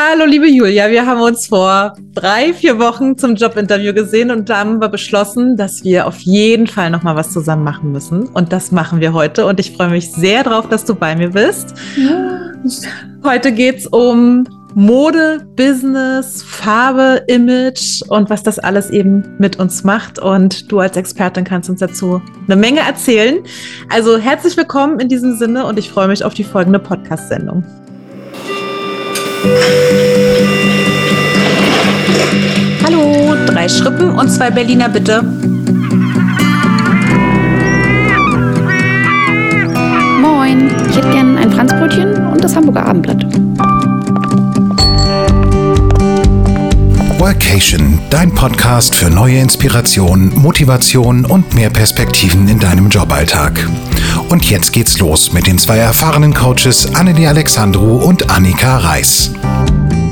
Hallo, liebe Julia. Wir haben uns vor drei, vier Wochen zum Jobinterview gesehen und da haben wir beschlossen, dass wir auf jeden Fall noch mal was zusammen machen müssen. Und das machen wir heute. Und ich freue mich sehr drauf, dass du bei mir bist. Ja. Heute geht es um Mode, Business, Farbe, Image und was das alles eben mit uns macht. Und du als Expertin kannst uns dazu eine Menge erzählen. Also herzlich willkommen in diesem Sinne und ich freue mich auf die folgende Podcast-Sendung. Hallo, drei Schrippen und zwei Berliner bitte. Moin, ich hätte gern ein Franzbrötchen und das Hamburger Abendblatt. Workation, dein Podcast für neue Inspiration, Motivation und mehr Perspektiven in deinem Joballtag. Und jetzt geht's los mit den zwei erfahrenen Coaches Annelie Alexandru und Annika Reis.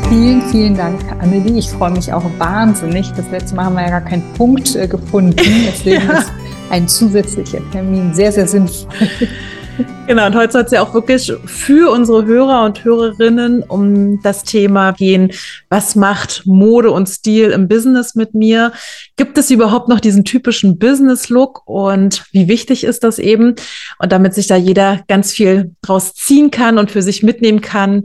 Vielen, vielen Dank, Annelie. Ich freue mich auch wahnsinnig. Das letzte Mal haben wir ja gar keinen Punkt äh, gefunden. Deswegen ja. ist ein zusätzlicher Termin sehr, sehr sinnvoll. Genau, und heute soll es ja auch wirklich für unsere Hörer und Hörerinnen um das Thema gehen, was macht Mode und Stil im Business mit mir? Gibt es überhaupt noch diesen typischen Business-Look und wie wichtig ist das eben? Und damit sich da jeder ganz viel draus ziehen kann und für sich mitnehmen kann,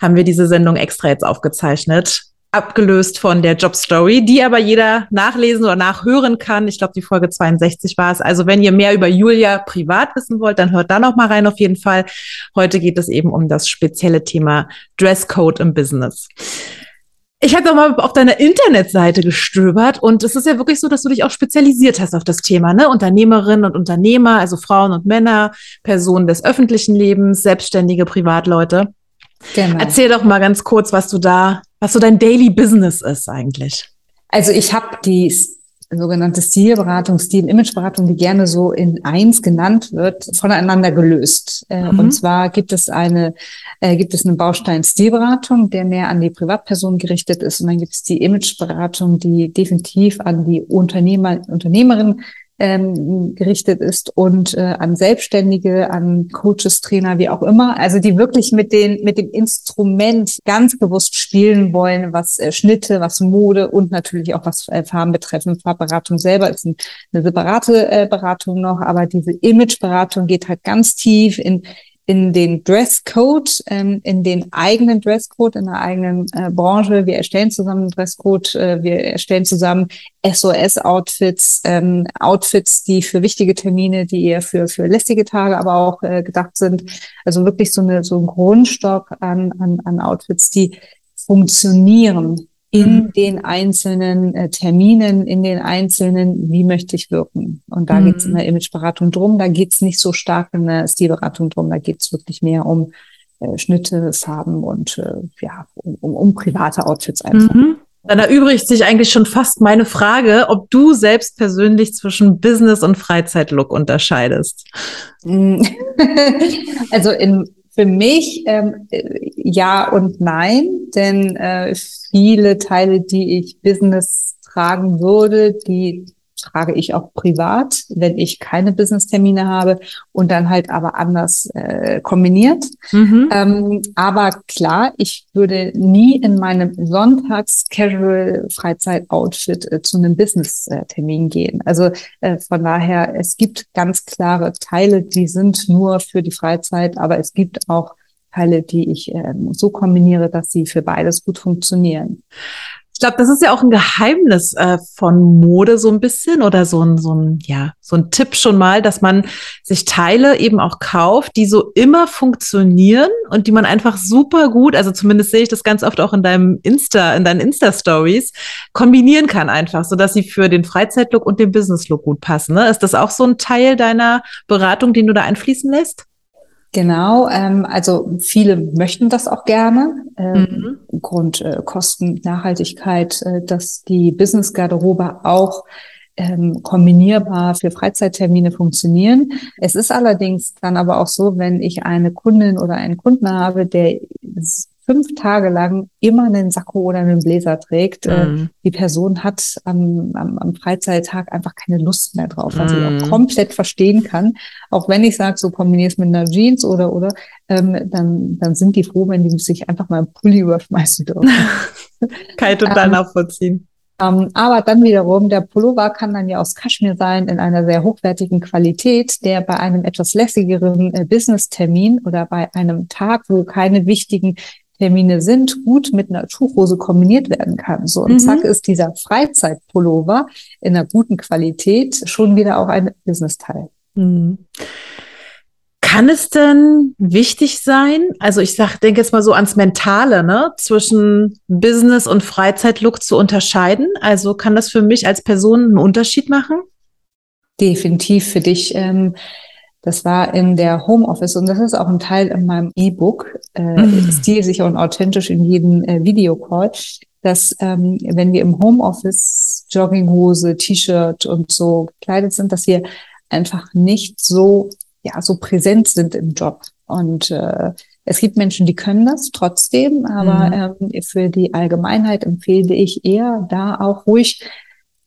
haben wir diese Sendung extra jetzt aufgezeichnet abgelöst von der Job Story, die aber jeder nachlesen oder nachhören kann. Ich glaube, die Folge 62 war es. Also wenn ihr mehr über Julia privat wissen wollt, dann hört da noch mal rein auf jeden Fall. Heute geht es eben um das spezielle Thema Dresscode im Business. Ich habe mal auf deiner Internetseite gestöbert und es ist ja wirklich so, dass du dich auch spezialisiert hast auf das Thema, ne? Unternehmerinnen und Unternehmer, also Frauen und Männer, Personen des öffentlichen Lebens, selbstständige Privatleute. Genau. Erzähl doch mal ganz kurz, was du da was so dein Daily Business ist eigentlich. Also ich habe die sogenannte Stilberatung, Stil-Image-Beratung, die gerne so in eins genannt wird, voneinander gelöst. Äh, mhm. Und zwar gibt es eine, äh, gibt es einen Baustein Stilberatung, der mehr an die Privatperson gerichtet ist. Und dann gibt es die Image-Beratung, die definitiv an die Unternehmer, Unternehmerin ähm, gerichtet ist und äh, an Selbstständige, an Coaches, Trainer, wie auch immer. Also die wirklich mit den mit dem Instrument ganz bewusst spielen wollen, was äh, Schnitte, was Mode und natürlich auch was äh, Farben betreffen. Farbberatung selber ist ein, eine separate äh, Beratung noch, aber diese Imageberatung geht halt ganz tief in in den Dresscode, ähm, in den eigenen Dresscode, in der eigenen äh, Branche. Wir erstellen zusammen einen Dresscode, äh, wir erstellen zusammen SOS-Outfits, ähm, Outfits, die für wichtige Termine, die eher für, für lästige Tage aber auch äh, gedacht sind. Also wirklich so, eine, so ein Grundstock an, an, an Outfits, die funktionieren in mhm. den einzelnen äh, Terminen, in den einzelnen, wie möchte ich wirken. Und da mhm. geht es in der Imageberatung drum, da geht es nicht so stark in der Stilberatung drum, da geht es wirklich mehr um äh, Schnitte, Farben und äh, ja, um, um, um private Outfits einfach. Mhm. Dann erübrigt sich eigentlich schon fast meine Frage, ob du selbst persönlich zwischen Business und Freizeitlook unterscheidest. Also in für mich ähm, ja und nein, denn äh, viele Teile, die ich Business tragen würde, die trage ich auch privat, wenn ich keine Business-Termine habe und dann halt aber anders äh, kombiniert. Mhm. Ähm, aber klar, ich würde nie in meinem Sonntags-Casual-Freizeit-Outfit äh, zu einem Business-Termin gehen. Also äh, von daher, es gibt ganz klare Teile, die sind nur für die Freizeit, aber es gibt auch Teile, die ich äh, so kombiniere, dass sie für beides gut funktionieren glaube, das ist ja auch ein Geheimnis äh, von Mode so ein bisschen oder so ein, so ein, ja, so ein Tipp schon mal, dass man sich Teile eben auch kauft, die so immer funktionieren und die man einfach super gut, also zumindest sehe ich das ganz oft auch in deinem Insta, in deinen Insta-Stories, kombinieren kann einfach, so dass sie für den Freizeitlook und den Business-Look gut passen. Ne? Ist das auch so ein Teil deiner Beratung, den du da einfließen lässt? Genau, ähm, also viele möchten das auch gerne. Ähm, mhm. Grund äh, Kosten, Nachhaltigkeit, äh, dass die Business-Garderobe auch ähm, kombinierbar für Freizeittermine funktionieren. Es ist allerdings dann aber auch so, wenn ich eine Kundin oder einen Kunden habe, der fünf Tage lang immer einen Sakko oder einen Bläser trägt. Äh, mhm. die Person hat am, am, am Freizeittag einfach keine Lust mehr drauf, was mhm. ich auch mhm. komplett verstehen kann. Auch wenn ich sage, so kombinierst mit einer Jeans oder oder, ähm, dann, dann sind die froh, wenn die sich einfach mal einen Pulli überschmeißen dürfen. kann ich total ähm, nachvollziehen. Ähm, aber dann wiederum, der Pullover kann dann ja aus Kaschmir sein in einer sehr hochwertigen Qualität, der bei einem etwas lässigeren äh, Business-Termin oder bei einem Tag, wo keine wichtigen Termine sind, gut mit einer Tuchhose kombiniert werden kann. So, und mhm. zack ist dieser Freizeitpullover in einer guten Qualität schon wieder auch ein Business-Teil. Mhm. Kann es denn wichtig sein? Also ich sag, denke jetzt mal so ans Mentale, ne, zwischen Business und Freizeitlook zu unterscheiden. Also kann das für mich als Person einen Unterschied machen? Definitiv für dich. Ähm, das war in der Homeoffice und das ist auch ein Teil in meinem E-Book, äh, mm. stilsicher und authentisch in jedem äh, Videocall, dass ähm, wenn wir im Homeoffice Jogginghose, T-Shirt und so gekleidet sind, dass wir einfach nicht so ja so präsent sind im Job. Und äh, es gibt Menschen, die können das trotzdem, aber mhm. ähm, für die Allgemeinheit empfehle ich eher, da auch ruhig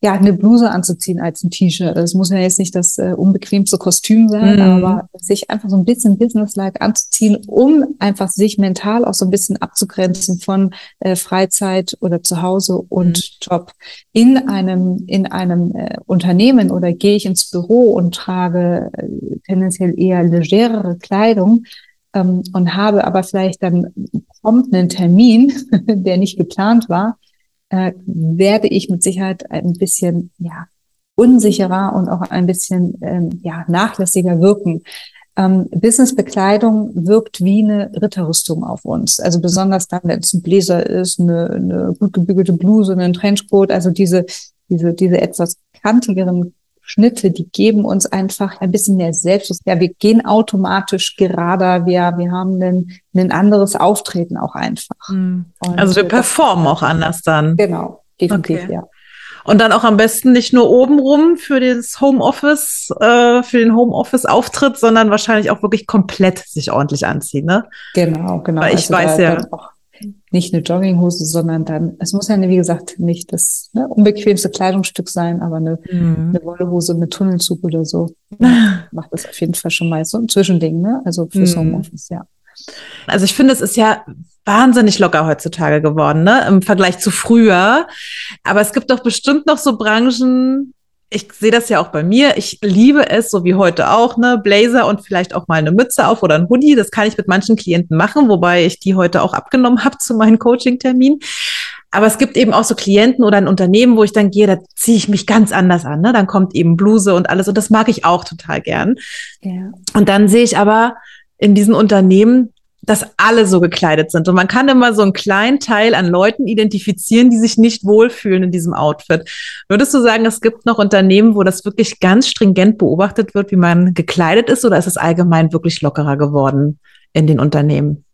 ja, eine Bluse anzuziehen als ein T-Shirt. Es muss ja jetzt nicht das äh, unbequemste Kostüm sein, mhm. aber sich einfach so ein bisschen businesslike anzuziehen, um einfach sich mental auch so ein bisschen abzugrenzen von äh, Freizeit oder Zuhause und mhm. Job. In einem, in einem äh, Unternehmen oder gehe ich ins Büro und trage äh, tendenziell eher legerere Kleidung, ähm, und habe aber vielleicht dann prompt einen Termin, der nicht geplant war, äh, werde ich mit Sicherheit ein bisschen ja, unsicherer und auch ein bisschen ähm, ja, nachlässiger wirken. Ähm, Businessbekleidung wirkt wie eine Ritterrüstung auf uns. Also besonders dann, wenn es ein Bläser ist, eine, eine gut gebügelte Bluse, ein Trenchcoat, also diese, diese, diese etwas kantigeren Schnitte, die geben uns einfach ein bisschen mehr Selbstschutz. Ja, wir gehen automatisch gerader, wir, wir haben ein, ein anderes Auftreten auch einfach. Mhm. Also wir performen auch anders dann. Genau, definitiv, okay. ja. Und dann auch am besten nicht nur obenrum für das Homeoffice, äh, für den Homeoffice-Auftritt, sondern wahrscheinlich auch wirklich komplett sich ordentlich anziehen, ne? Genau, genau. Weil ich also weiß ja. Auch nicht eine Jogginghose, sondern dann, es muss ja, wie gesagt, nicht das ne, unbequemste Kleidungsstück sein, aber eine, mhm. eine Wollhose mit Tunnelzug oder so macht das auf jeden Fall schon mal so ein Zwischending, ne? Also fürs mhm. Homeoffice, ja. Also ich finde, es ist ja wahnsinnig locker heutzutage geworden, ne? Im Vergleich zu früher. Aber es gibt doch bestimmt noch so Branchen, ich sehe das ja auch bei mir. Ich liebe es, so wie heute auch, ne, Blazer und vielleicht auch mal eine Mütze auf oder ein Hoodie. Das kann ich mit manchen Klienten machen, wobei ich die heute auch abgenommen habe zu meinen Coaching-Terminen. Aber es gibt eben auch so Klienten oder ein Unternehmen, wo ich dann gehe, da ziehe ich mich ganz anders an. Ne? Dann kommt eben Bluse und alles und das mag ich auch total gern. Ja. Und dann sehe ich aber in diesen Unternehmen, dass alle so gekleidet sind. Und man kann immer so einen kleinen Teil an Leuten identifizieren, die sich nicht wohlfühlen in diesem Outfit. Würdest du sagen, es gibt noch Unternehmen, wo das wirklich ganz stringent beobachtet wird, wie man gekleidet ist, oder ist es allgemein wirklich lockerer geworden in den Unternehmen?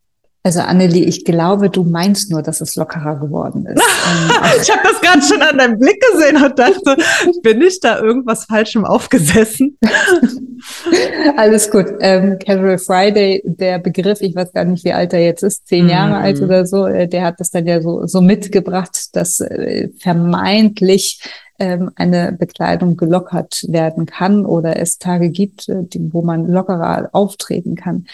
Also Annelie, ich glaube, du meinst nur, dass es lockerer geworden ist. Ähm, ich habe das gerade schon an deinem Blick gesehen und dachte, bin ich da irgendwas Falschem aufgesessen? Alles gut. Ähm, Casual Friday, der Begriff, ich weiß gar nicht, wie alt er jetzt ist, zehn Jahre mm. alt oder so, äh, der hat das dann ja so, so mitgebracht, dass äh, vermeintlich ähm, eine Bekleidung gelockert werden kann oder es Tage gibt, äh, wo man lockerer auftreten kann.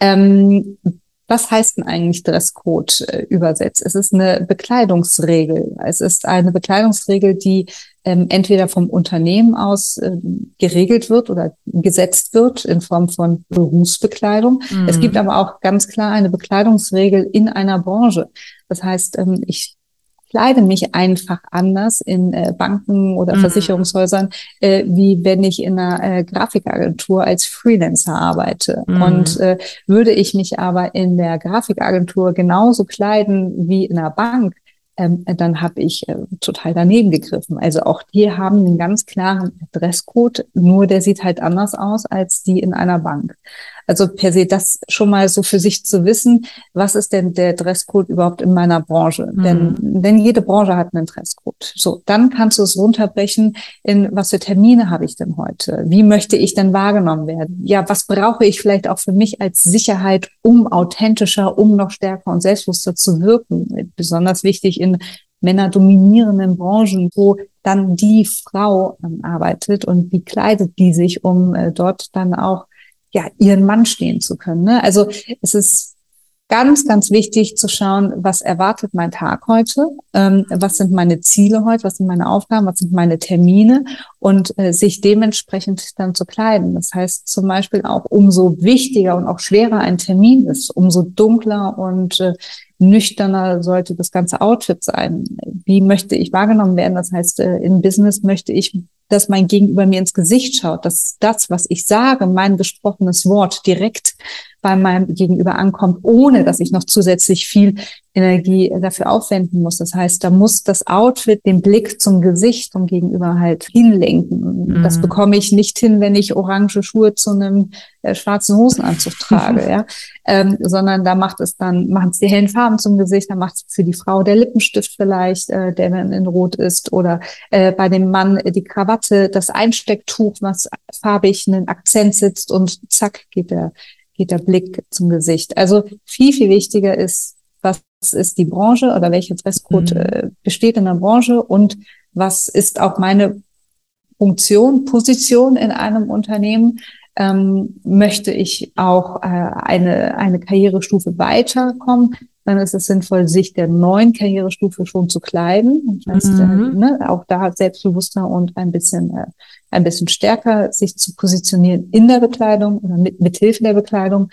Ähm, was heißt denn eigentlich Dresscode äh, übersetzt? Es ist eine Bekleidungsregel. Es ist eine Bekleidungsregel, die ähm, entweder vom Unternehmen aus äh, geregelt wird oder gesetzt wird in Form von Berufsbekleidung. Mhm. Es gibt aber auch ganz klar eine Bekleidungsregel in einer Branche. Das heißt, ähm, ich kleide mich einfach anders in äh, Banken oder mhm. Versicherungshäusern, äh, wie wenn ich in einer äh, Grafikagentur als Freelancer arbeite. Mhm. Und äh, würde ich mich aber in der Grafikagentur genauso kleiden wie in einer Bank, ähm, dann habe ich äh, total daneben gegriffen. Also auch die haben einen ganz klaren Dresscode, nur der sieht halt anders aus als die in einer Bank. Also per se das schon mal so für sich zu wissen, was ist denn der Dresscode überhaupt in meiner Branche? Mhm. Denn, denn jede Branche hat einen Dresscode. So, dann kannst du es runterbrechen in, was für Termine habe ich denn heute? Wie möchte ich denn wahrgenommen werden? Ja, was brauche ich vielleicht auch für mich als Sicherheit, um authentischer, um noch stärker und selbstbewusster zu wirken? Besonders wichtig in männerdominierenden Branchen, wo dann die Frau ähm, arbeitet und wie kleidet die sich, um äh, dort dann auch ja ihren Mann stehen zu können. Ne? Also es ist ganz, ganz wichtig zu schauen, was erwartet mein Tag heute, ähm, was sind meine Ziele heute, was sind meine Aufgaben, was sind meine Termine und äh, sich dementsprechend dann zu kleiden. Das heißt zum Beispiel auch, umso wichtiger und auch schwerer ein Termin ist, umso dunkler und äh, nüchterner sollte das ganze Outfit sein. Wie möchte ich wahrgenommen werden? Das heißt, äh, in Business möchte ich dass mein Gegenüber mir ins Gesicht schaut, dass das, was ich sage, mein gesprochenes Wort direkt bei meinem Gegenüber ankommt, ohne dass ich noch zusätzlich viel Energie dafür aufwenden muss. Das heißt, da muss das Outfit den Blick zum Gesicht vom Gegenüber halt hinlenken. Mhm. Das bekomme ich nicht hin, wenn ich orange Schuhe zu einem äh, schwarzen Hosenanzug trage, ja. Ähm, sondern da macht es dann, machen es die hellen Farben zum Gesicht, da macht es für die Frau der Lippenstift vielleicht, äh, der dann in Rot ist, oder äh, bei dem Mann die Krawatte, das Einstecktuch, was farbig einen Akzent sitzt und zack geht der geht der Blick zum Gesicht. Also viel, viel wichtiger ist, was ist die Branche oder welcher Dresscode mhm. äh, besteht in der Branche und was ist auch meine Funktion, Position in einem Unternehmen. Ähm, möchte ich auch äh, eine, eine Karrierestufe weiterkommen, dann ist es sinnvoll, sich der neuen Karrierestufe schon zu kleiden. Das heißt, mhm. ne, auch da selbstbewusster und ein bisschen, äh, ein bisschen stärker sich zu positionieren in der Bekleidung oder mit, mit Hilfe der Bekleidung.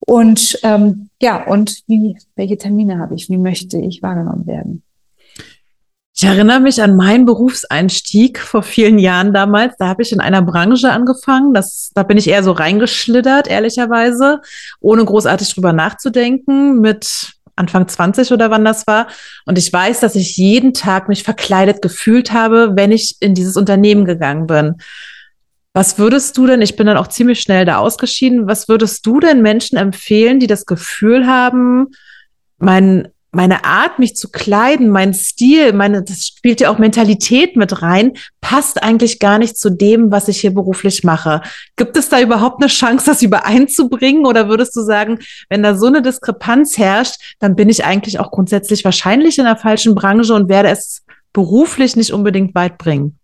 Und ähm, ja, und wie, welche Termine habe ich? Wie möchte ich wahrgenommen werden? Ich erinnere mich an meinen Berufseinstieg vor vielen Jahren damals. Da habe ich in einer Branche angefangen. Das, da bin ich eher so reingeschlittert, ehrlicherweise, ohne großartig drüber nachzudenken, mit Anfang 20 oder wann das war. Und ich weiß, dass ich jeden Tag mich verkleidet gefühlt habe, wenn ich in dieses Unternehmen gegangen bin. Was würdest du denn, ich bin dann auch ziemlich schnell da ausgeschieden, was würdest du denn Menschen empfehlen, die das Gefühl haben, mein meine Art, mich zu kleiden, mein Stil, meine, das spielt ja auch Mentalität mit rein, passt eigentlich gar nicht zu dem, was ich hier beruflich mache. Gibt es da überhaupt eine Chance, das übereinzubringen? Oder würdest du sagen, wenn da so eine Diskrepanz herrscht, dann bin ich eigentlich auch grundsätzlich wahrscheinlich in der falschen Branche und werde es beruflich nicht unbedingt weit bringen?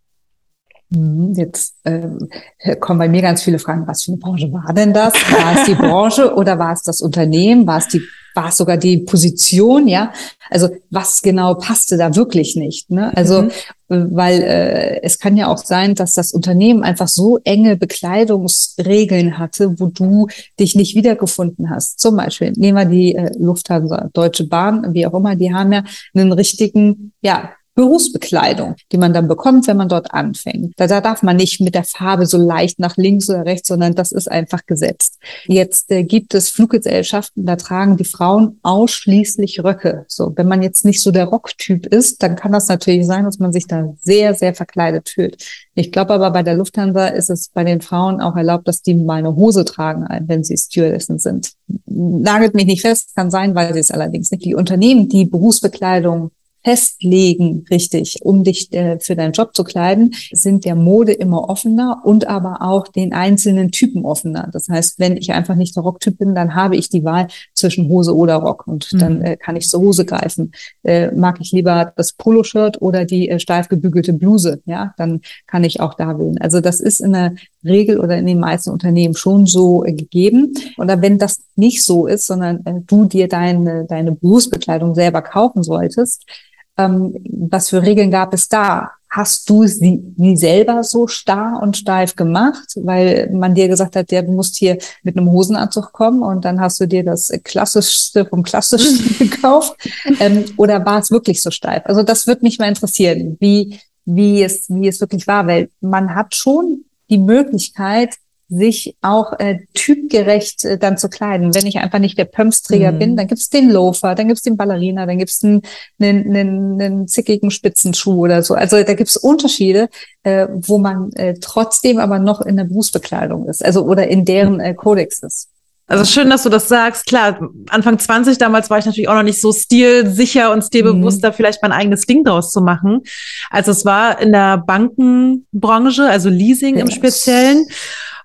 Mhm, jetzt äh, kommen bei mir ganz viele Fragen. Was für eine Branche war denn das? War es die Branche oder war es das Unternehmen? War es die war es sogar die Position, ja. Also was genau passte da wirklich nicht. Ne? Also mhm. weil äh, es kann ja auch sein, dass das Unternehmen einfach so enge Bekleidungsregeln hatte, wo du dich nicht wiedergefunden hast. Zum Beispiel nehmen wir die äh, Lufthansa, Deutsche Bahn, wie auch immer, die haben ja einen richtigen, ja, Berufsbekleidung, die man dann bekommt, wenn man dort anfängt. Da, da darf man nicht mit der Farbe so leicht nach links oder rechts, sondern das ist einfach gesetzt. Jetzt äh, gibt es Fluggesellschaften, da tragen die Frauen ausschließlich Röcke. So, wenn man jetzt nicht so der Rocktyp ist, dann kann das natürlich sein, dass man sich da sehr, sehr verkleidet fühlt. Ich glaube aber bei der Lufthansa ist es bei den Frauen auch erlaubt, dass die mal eine Hose tragen, wenn sie Stewardessen sind. Nagelt mich nicht fest, kann sein, weil sie es allerdings nicht. Die Unternehmen, die Berufsbekleidung festlegen, richtig, um dich äh, für deinen Job zu kleiden, sind der Mode immer offener und aber auch den einzelnen Typen offener. Das heißt, wenn ich einfach nicht der Rocktyp bin, dann habe ich die Wahl zwischen Hose oder Rock und mhm. dann äh, kann ich zur Hose greifen. Äh, mag ich lieber das Poloshirt oder die äh, steif gebügelte Bluse, ja, dann kann ich auch da wählen. Also das ist in der Regel oder in den meisten Unternehmen schon so äh, gegeben. Oder wenn das nicht so ist, sondern äh, du dir deine, deine Berufsbekleidung selber kaufen solltest, ähm, was für Regeln gab es da? Hast du sie nie selber so starr und steif gemacht, weil man dir gesagt hat, du musst hier mit einem Hosenanzug kommen und dann hast du dir das Klassischste vom Klassischsten gekauft? Ähm, oder war es wirklich so steif? Also das würde mich mal interessieren, wie, wie es, wie es wirklich war, weil man hat schon die Möglichkeit, sich auch äh, typgerecht äh, dann zu kleiden. Wenn ich einfach nicht der Pumps-Träger mhm. bin, dann gibt's den Loafer, dann gibt's den Ballerina, dann gibt's einen, einen, einen, einen zickigen Spitzenschuh oder so. Also da gibt's Unterschiede, äh, wo man äh, trotzdem aber noch in der Berufsbekleidung ist, also oder in deren äh, Kodex ist. Also schön, dass du das sagst. Klar, Anfang 20 damals war ich natürlich auch noch nicht so stilsicher und stilbewusst, mhm. vielleicht mein eigenes Ding draus zu machen. Also es war in der Bankenbranche, also Leasing yes. im Speziellen.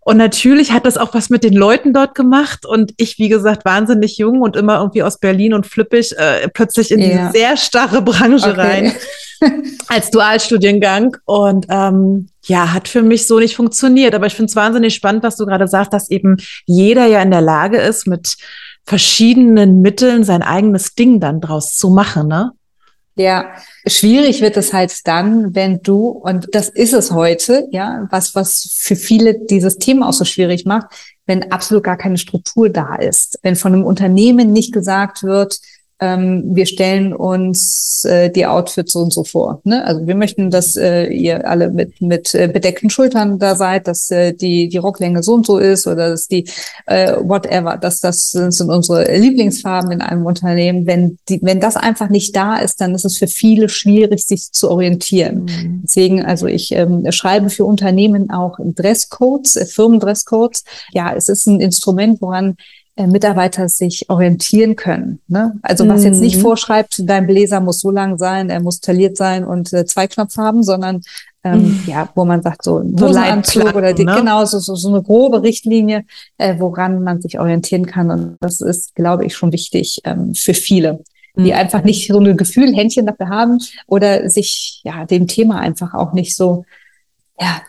Und natürlich hat das auch was mit den Leuten dort gemacht. Und ich, wie gesagt, wahnsinnig jung und immer irgendwie aus Berlin und flippig, äh, plötzlich in ja. diese sehr starre Branche okay. rein als Dualstudiengang. Und ähm, ja, hat für mich so nicht funktioniert. Aber ich finde es wahnsinnig spannend, was du gerade sagst, dass eben jeder ja in der Lage ist, mit verschiedenen Mitteln sein eigenes Ding dann draus zu machen, ne? Ja, schwierig wird es halt dann, wenn du, und das ist es heute, ja, was, was für viele dieses Thema auch so schwierig macht, wenn absolut gar keine Struktur da ist. Wenn von einem Unternehmen nicht gesagt wird, ähm, wir stellen uns äh, die Outfits so und so vor. Ne? Also wir möchten, dass äh, ihr alle mit, mit äh, bedeckten Schultern da seid, dass äh, die, die Rocklänge so und so ist oder dass die äh, whatever, dass das sind unsere Lieblingsfarben in einem Unternehmen. Wenn, die, wenn das einfach nicht da ist, dann ist es für viele schwierig, sich zu orientieren. Mhm. Deswegen, also ich ähm, schreibe für Unternehmen auch Dresscodes, äh, Firmendresscodes. Ja, es ist ein Instrument, woran Mitarbeiter sich orientieren können. Ne? Also was jetzt nicht mhm. vorschreibt, dein Bläser muss so lang sein, er muss tailliert sein und äh, zwei Knopf haben, sondern ähm, mhm. ja, wo man sagt, so ein Hosenanzug oder die, ne? genau, so, so, so eine grobe Richtlinie, äh, woran man sich orientieren kann. Und das ist, glaube ich, schon wichtig ähm, für viele, die mhm. einfach nicht so ein Gefühl, Händchen dafür haben oder sich ja dem Thema einfach auch nicht so ja,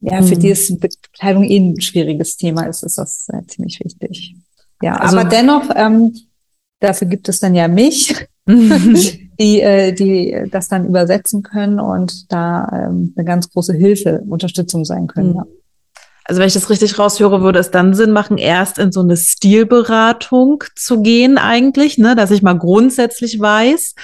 ja, für mhm. dieses Bekleidung eh ein schwieriges Thema ist, ist das äh, ziemlich wichtig. Ja, also, aber dennoch, ähm, dafür gibt es dann ja mich, die, äh, die das dann übersetzen können und da ähm, eine ganz große Hilfe, Unterstützung sein können. Mhm. Ja. Also wenn ich das richtig raushöre, würde es dann Sinn machen, erst in so eine Stilberatung zu gehen eigentlich, ne, dass ich mal grundsätzlich weiß,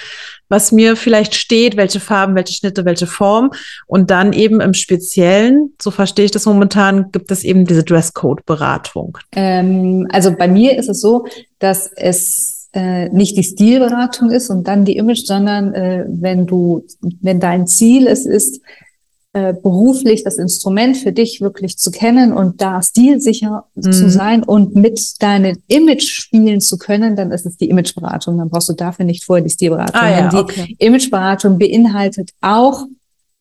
was mir vielleicht steht, welche Farben, welche Schnitte, welche Form. Und dann eben im Speziellen, so verstehe ich das momentan, gibt es eben diese Dresscode-Beratung. Ähm, also bei mir ist es so, dass es äh, nicht die Stilberatung ist und dann die Image, sondern äh, wenn du, wenn dein Ziel es ist, äh, beruflich das Instrument für dich wirklich zu kennen und da stilsicher mhm. zu sein und mit deinem Image spielen zu können, dann ist es die Imageberatung. Dann brauchst du dafür nicht vorher die Stilberatung. Ah, ja, die okay. Imageberatung beinhaltet auch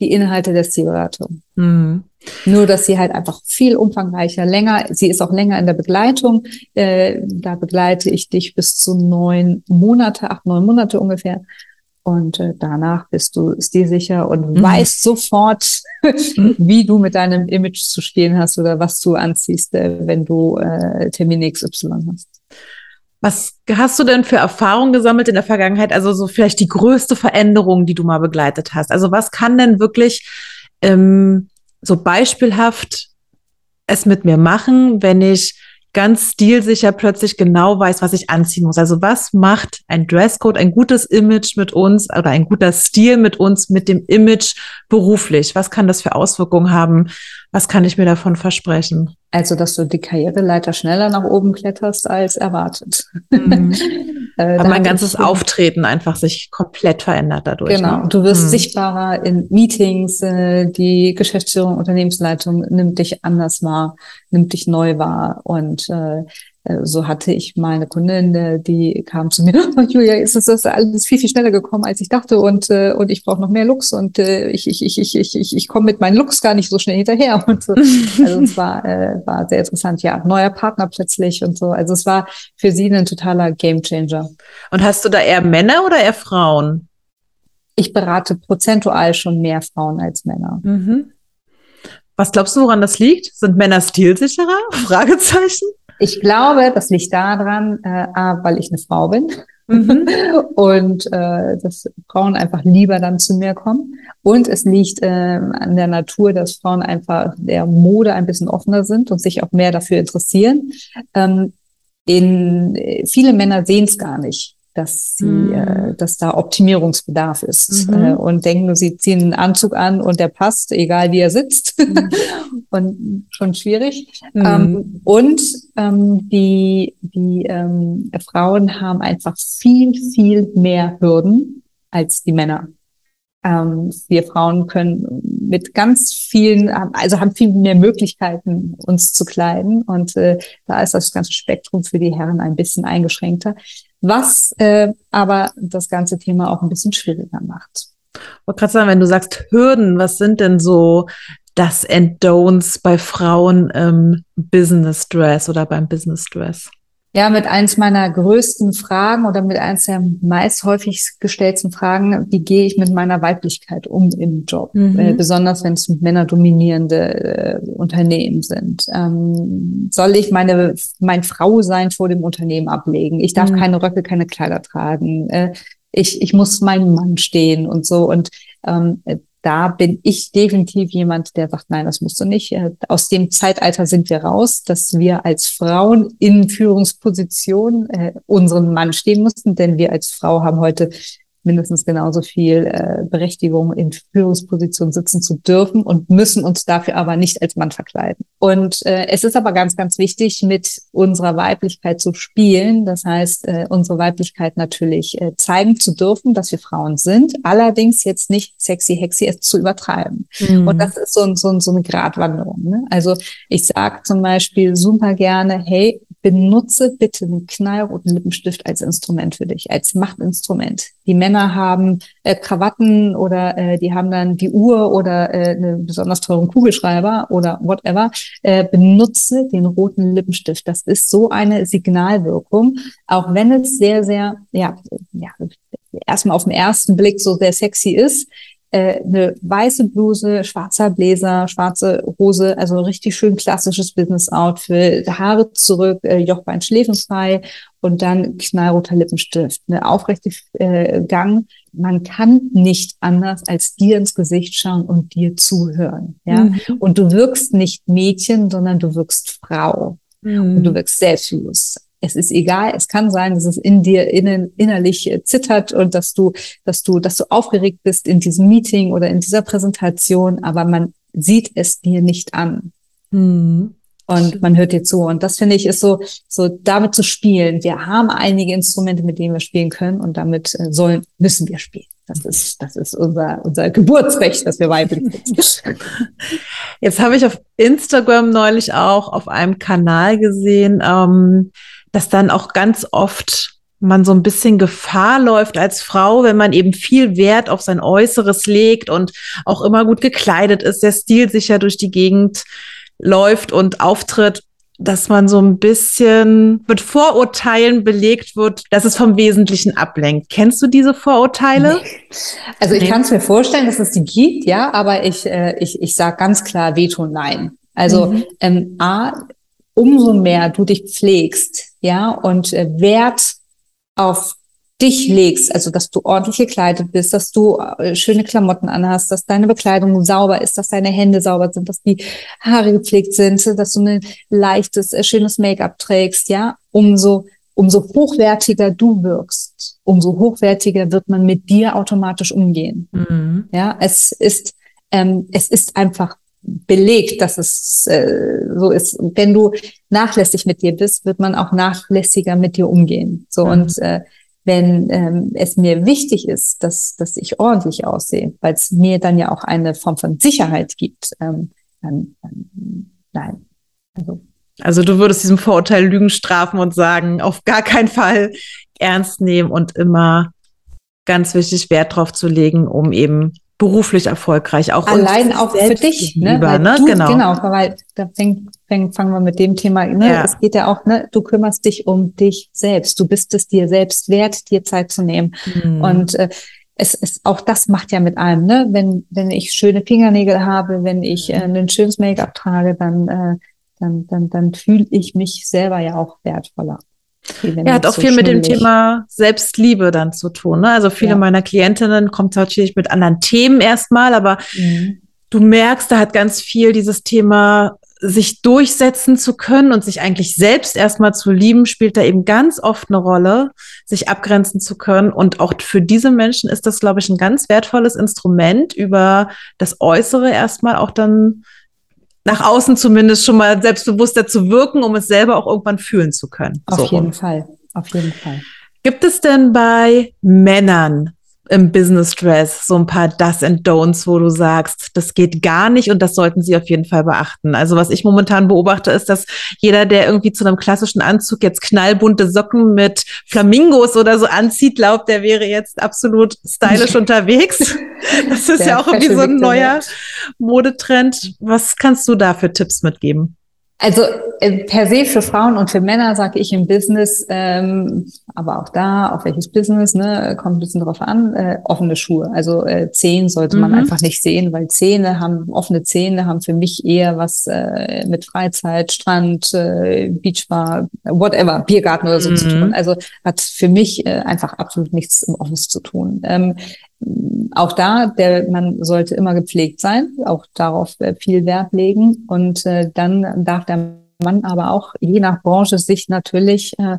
die Inhalte der Stilberatung. Mhm. Nur, dass sie halt einfach viel umfangreicher, länger, sie ist auch länger in der Begleitung. Äh, da begleite ich dich bis zu neun Monate, acht, neun Monate ungefähr. Und äh, danach bist du stilsicher und mhm. weißt sofort, mhm. wie du mit deinem Image zu spielen hast oder was du anziehst, äh, wenn du äh, Termin XY hast. Was hast du denn für Erfahrungen gesammelt in der Vergangenheit? Also so vielleicht die größte Veränderung, die du mal begleitet hast. Also was kann denn wirklich ähm, so beispielhaft es mit mir machen, wenn ich ganz stilsicher plötzlich genau weiß, was ich anziehen muss. Also was macht ein Dresscode, ein gutes Image mit uns oder ein guter Stil mit uns, mit dem Image beruflich? Was kann das für Auswirkungen haben? Was kann ich mir davon versprechen? Also, dass du die Karriereleiter schneller nach oben kletterst als erwartet. Mhm. äh, Aber mein ganzes Auftreten einfach sich komplett verändert dadurch. Genau. Ne? Du wirst mhm. sichtbarer in Meetings. Äh, die Geschäftsführung, Unternehmensleitung nimmt dich anders wahr, nimmt dich neu wahr und äh, so hatte ich mal eine Kundin, die kam zu mir, oh, Julia, ist das, das alles viel, viel schneller gekommen, als ich dachte und, äh, und ich brauche noch mehr Looks und äh, ich, ich, ich, ich, ich, ich, ich komme mit meinen Looks gar nicht so schnell hinterher. Und so. Also es war, äh, war sehr interessant, ja, neuer Partner plötzlich und so. Also es war für sie ein totaler Gamechanger. Und hast du da eher Männer oder eher Frauen? Ich berate prozentual schon mehr Frauen als Männer. Mhm. Was glaubst du, woran das liegt? Sind Männer stilsicherer? Fragezeichen. Ich glaube, das liegt daran, äh, weil ich eine Frau bin. Mhm. und äh, dass Frauen einfach lieber dann zu mir kommen. Und es liegt äh, an der Natur, dass Frauen einfach der Mode ein bisschen offener sind und sich auch mehr dafür interessieren. Ähm, in, viele Männer sehen es gar nicht. Dass sie, mhm. äh, dass da Optimierungsbedarf ist mhm. äh, und denken, sie ziehen einen Anzug an und der passt, egal wie er sitzt. Mhm. und schon schwierig. Mhm. Ähm, und ähm, die, die ähm, Frauen haben einfach viel, viel mehr Hürden als die Männer. Ähm, wir Frauen können mit ganz vielen, also haben viel mehr Möglichkeiten, uns zu kleiden. Und äh, da ist das ganze Spektrum für die Herren ein bisschen eingeschränkter, was äh, aber das ganze Thema auch ein bisschen schwieriger macht. Ich wollte gerade sagen, wenn du sagst Hürden, was sind denn so das and Don'ts bei Frauen im Business Dress oder beim Business Dress? Ja, mit eins meiner größten Fragen oder mit eins der meist häufig gestellten Fragen, wie gehe ich mit meiner Weiblichkeit um im Job? Mhm. Äh, besonders wenn es männerdominierende äh, Unternehmen sind. Ähm, soll ich meine, mein Frau sein vor dem Unternehmen ablegen? Ich darf mhm. keine Röcke, keine Kleider tragen. Äh, ich, ich muss meinem Mann stehen und so. Und ähm, da bin ich definitiv jemand, der sagt, nein, das musst du nicht. Äh, aus dem Zeitalter sind wir raus, dass wir als Frauen in Führungspositionen äh, unseren Mann stehen mussten, denn wir als Frau haben heute mindestens genauso viel äh, Berechtigung, in Führungspositionen sitzen zu dürfen und müssen uns dafür aber nicht als Mann verkleiden. Und äh, es ist aber ganz, ganz wichtig, mit unserer Weiblichkeit zu spielen. Das heißt, äh, unsere Weiblichkeit natürlich äh, zeigen zu dürfen, dass wir Frauen sind, allerdings jetzt nicht sexy, hexy es zu übertreiben. Mhm. Und das ist so, so, so eine Gratwanderung. Ne? Also ich sage zum Beispiel super gerne, hey, benutze bitte den knallroten Lippenstift als Instrument für dich, als Machtinstrument. Die Männer haben äh, Krawatten oder äh, die haben dann die Uhr oder äh, einen besonders teuren Kugelschreiber oder whatever. Äh, benutze den roten Lippenstift. Das ist so eine Signalwirkung, auch wenn es sehr, sehr, ja, ja erstmal auf den ersten Blick so sehr sexy ist, äh, eine weiße Bluse, schwarzer Bläser, schwarze Hose, also richtig schön klassisches Business-Outfit, Haare zurück, äh, Jochbein schläfenfrei und dann knallroter Lippenstift, eine aufrechte äh, Gang. Man kann nicht anders als dir ins Gesicht schauen und dir zuhören, ja. Mhm. Und du wirkst nicht Mädchen, sondern du wirkst Frau. Mhm. Und du wirkst selbstbewusst es ist egal, es kann sein, dass es in dir innen, innerlich äh, zittert und dass du, dass du, dass du aufgeregt bist in diesem Meeting oder in dieser Präsentation, aber man sieht es dir nicht an. Mhm. Und man hört dir zu. Und das finde ich ist so, so damit zu spielen. Wir haben einige Instrumente, mit denen wir spielen können und damit äh, sollen, müssen wir spielen. Das ist, das ist unser, unser Geburtsrecht, dass wir weiblich sind. Jetzt habe ich auf Instagram neulich auch auf einem Kanal gesehen, ähm, dass dann auch ganz oft man so ein bisschen Gefahr läuft als Frau, wenn man eben viel Wert auf sein Äußeres legt und auch immer gut gekleidet ist, der Stil sicher durch die Gegend läuft und auftritt, dass man so ein bisschen mit Vorurteilen belegt wird, dass es vom Wesentlichen ablenkt. Kennst du diese Vorurteile? Also ich kann es mir vorstellen, dass es die gibt, ja, aber ich, äh, ich, ich sage ganz klar Veto nein. Also mhm. ähm, A, umso mehr du dich pflegst, ja, und äh, Wert auf dich legst, also dass du ordentlich gekleidet bist, dass du äh, schöne Klamotten anhast, dass deine Bekleidung sauber ist, dass deine Hände sauber sind, dass die Haare gepflegt sind, dass du ein leichtes, äh, schönes Make-up trägst, ja, umso umso hochwertiger du wirkst, umso hochwertiger wird man mit dir automatisch umgehen. Mhm. Ja, es ist ähm, es ist einfach belegt, dass es äh, so ist. wenn du nachlässig mit dir bist, wird man auch nachlässiger mit dir umgehen. So mhm. und äh, wenn ähm, es mir wichtig ist, dass, dass ich ordentlich aussehe, weil es mir dann ja auch eine Form von Sicherheit gibt, ähm, dann, dann nein. Also. also du würdest diesem Vorurteil Lügen strafen und sagen, auf gar keinen Fall ernst nehmen und immer ganz wichtig Wert drauf zu legen, um eben beruflich erfolgreich auch allein auch für dich ne? Lieber, ne? Du, genau genau weil da fängt, fängt, fangen wir mit dem Thema ne? Ja. es geht ja auch ne du kümmerst dich um dich selbst du bist es dir selbst wert dir Zeit zu nehmen mhm. und äh, es ist auch das macht ja mit allem ne wenn wenn ich schöne Fingernägel habe wenn ich äh, ein schönes Make-up trage dann äh, dann dann dann fühle ich mich selber ja auch wertvoller er hat auch so viel mit dem Thema Selbstliebe dann zu tun. Ne? Also viele ja. meiner Klientinnen kommen natürlich mit anderen Themen erstmal, aber mhm. du merkst, da hat ganz viel dieses Thema sich durchsetzen zu können und sich eigentlich selbst erstmal zu lieben, spielt da eben ganz oft eine Rolle, sich abgrenzen zu können. Und auch für diese Menschen ist das, glaube ich, ein ganz wertvolles Instrument, über das Äußere erstmal auch dann nach außen zumindest schon mal selbstbewusster zu wirken, um es selber auch irgendwann fühlen zu können. Auf so. jeden Fall, auf jeden Fall. Gibt es denn bei Männern im Business Stress so ein paar Does and Don'ts, wo du sagst, das geht gar nicht und das sollten sie auf jeden Fall beachten. Also was ich momentan beobachte, ist, dass jeder, der irgendwie zu einem klassischen Anzug jetzt knallbunte Socken mit Flamingos oder so anzieht, glaubt, der wäre jetzt absolut stylisch unterwegs. Das ist ja, ja auch irgendwie so ein neuer Modetrend. Was kannst du da für Tipps mitgeben? Also äh, per se für Frauen und für Männer sage ich im Business, ähm, aber auch da, auf welches Business, ne, kommt ein bisschen drauf an, äh, offene Schuhe. Also äh, Zehen sollte man mhm. einfach nicht sehen, weil Zähne haben, offene Zähne haben für mich eher was äh, mit Freizeit, Strand, äh, Beachbar, whatever, Biergarten oder so mhm. zu tun. Also hat für mich äh, einfach absolut nichts im Office zu tun. Ähm, auch da, der, man sollte immer gepflegt sein, auch darauf äh, viel Wert legen. Und äh, dann darf der Mann aber auch je nach Branche sich natürlich äh,